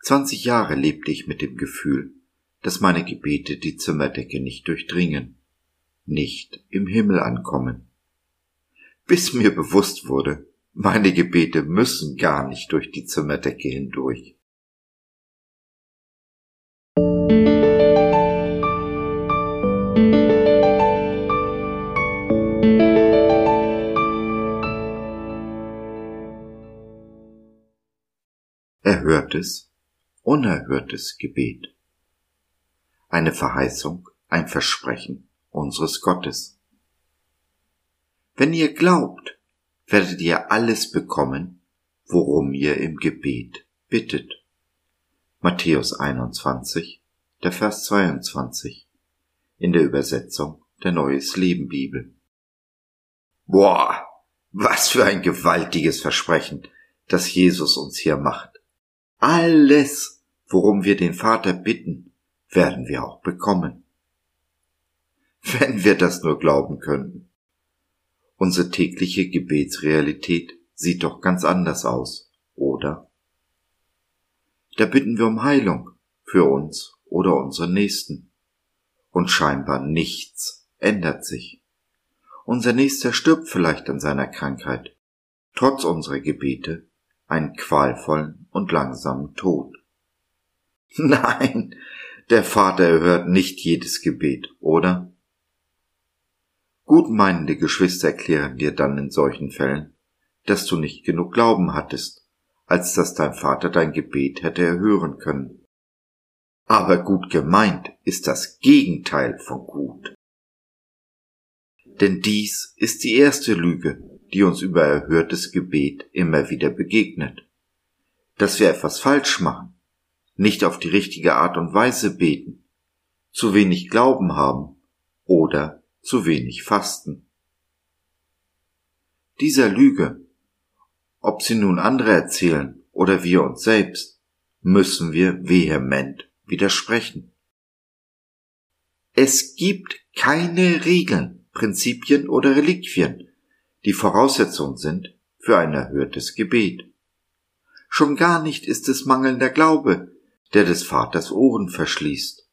Zwanzig Jahre lebte ich mit dem Gefühl, dass meine Gebete die Zimmerdecke nicht durchdringen, nicht im Himmel ankommen. Bis mir bewusst wurde, meine Gebete müssen gar nicht durch die Zimmerdecke hindurch. Erhörtes, unerhörtes Gebet eine Verheißung, ein Versprechen unseres Gottes. Wenn ihr glaubt, werdet ihr alles bekommen, worum ihr im Gebet bittet. Matthäus 21, der Vers 22 in der Übersetzung der Neues Leben Bibel. Boah, was für ein gewaltiges Versprechen, das Jesus uns hier macht. Alles, worum wir den Vater bitten, werden wir auch bekommen. Wenn wir das nur glauben könnten. Unsere tägliche Gebetsrealität sieht doch ganz anders aus, oder? Da bitten wir um Heilung für uns oder unsere Nächsten. Und scheinbar nichts ändert sich. Unser Nächster stirbt vielleicht an seiner Krankheit, trotz unserer Gebete einen qualvollen und langsamen Tod. Nein, der Vater erhört nicht jedes Gebet, oder? Gutmeinende Geschwister erklären dir dann in solchen Fällen, dass du nicht genug Glauben hattest, als dass dein Vater dein Gebet hätte erhören können. Aber gut gemeint ist das Gegenteil von gut. Denn dies ist die erste Lüge, die uns über erhörtes Gebet immer wieder begegnet. Dass wir etwas falsch machen, nicht auf die richtige Art und Weise beten, zu wenig Glauben haben oder zu wenig fasten. Dieser Lüge, ob sie nun andere erzählen oder wir uns selbst, müssen wir vehement widersprechen. Es gibt keine Regeln, Prinzipien oder Reliquien, die Voraussetzung sind für ein erhörtes Gebet. Schon gar nicht ist es mangelnder Glaube, der des Vaters Ohren verschließt.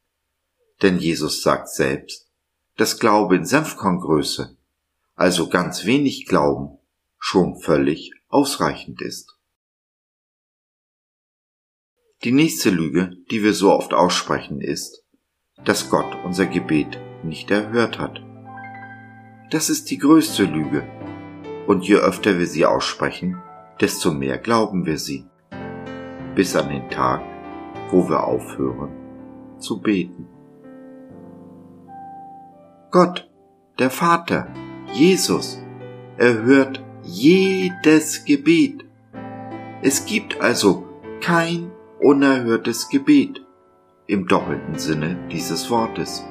Denn Jesus sagt selbst, dass Glaube in Senfkorngröße, also ganz wenig Glauben, schon völlig ausreichend ist. Die nächste Lüge, die wir so oft aussprechen, ist, dass Gott unser Gebet nicht erhört hat. Das ist die größte Lüge, und je öfter wir sie aussprechen, desto mehr glauben wir sie, bis an den Tag, wo wir aufhören zu beten. Gott, der Vater, Jesus, erhört jedes Gebet. Es gibt also kein unerhörtes Gebet im doppelten Sinne dieses Wortes.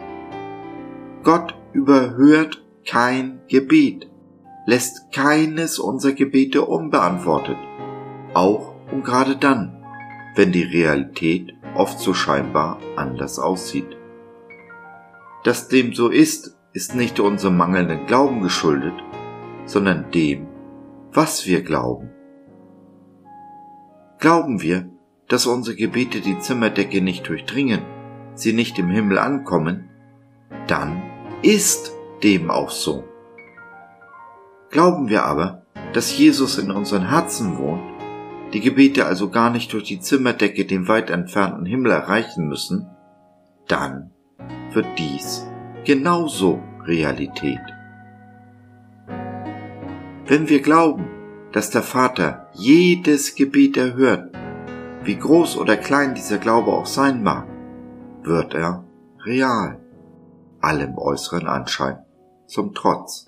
Gott überhört kein Gebet, lässt keines unserer Gebete unbeantwortet, auch und gerade dann, wenn die Realität oft so scheinbar anders aussieht. Dass dem so ist, ist nicht unserem mangelnden Glauben geschuldet, sondern dem, was wir glauben. Glauben wir, dass unsere Gebete die Zimmerdecke nicht durchdringen, sie nicht im Himmel ankommen, dann ist dem auch so. Glauben wir aber, dass Jesus in unseren Herzen wohnt, die Gebete also gar nicht durch die Zimmerdecke den weit entfernten Himmel erreichen müssen, dann wird dies genauso Realität. Wenn wir glauben, dass der Vater jedes Gebet erhört, wie groß oder klein dieser Glaube auch sein mag, wird er real, allem äußeren Anschein zum Trotz.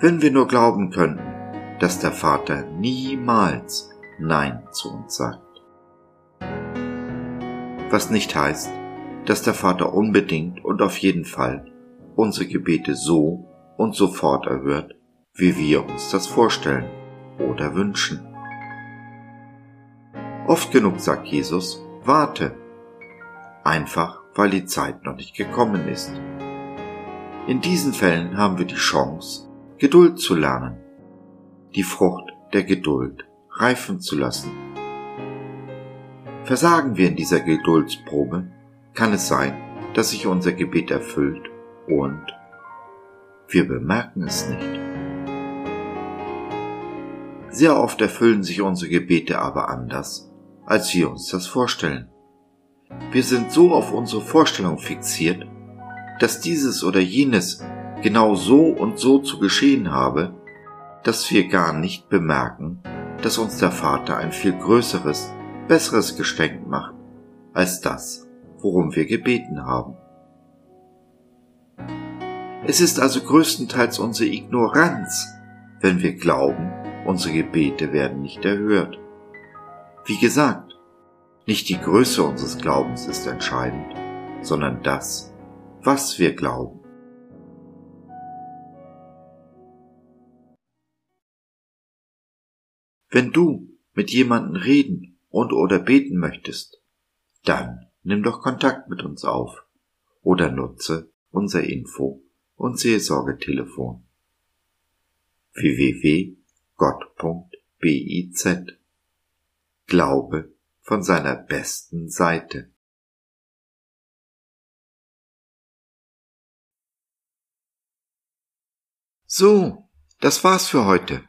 Wenn wir nur glauben könnten, dass der Vater niemals Nein zu uns sagt. Was nicht heißt, dass der Vater unbedingt und auf jeden Fall unsere Gebete so und sofort erhört, wie wir uns das vorstellen oder wünschen. Oft genug sagt Jesus, warte, einfach weil die Zeit noch nicht gekommen ist. In diesen Fällen haben wir die Chance, Geduld zu lernen, die Frucht der Geduld reifen zu lassen. Versagen wir in dieser Geduldsprobe, kann es sein, dass sich unser Gebet erfüllt und wir bemerken es nicht. Sehr oft erfüllen sich unsere Gebete aber anders, als wir uns das vorstellen. Wir sind so auf unsere Vorstellung fixiert, dass dieses oder jenes genau so und so zu geschehen habe, dass wir gar nicht bemerken, dass uns der Vater ein viel größeres, besseres Geschenk macht als das, worum wir gebeten haben. Es ist also größtenteils unsere Ignoranz, wenn wir glauben, unsere Gebete werden nicht erhört. Wie gesagt, nicht die Größe unseres Glaubens ist entscheidend, sondern das, was wir glauben. Wenn du mit jemandem reden und oder beten möchtest, dann nimm doch Kontakt mit uns auf oder nutze unser Info- und Seelsorgetelefon www.gott.biz Glaube von seiner besten Seite. So, das war's für heute.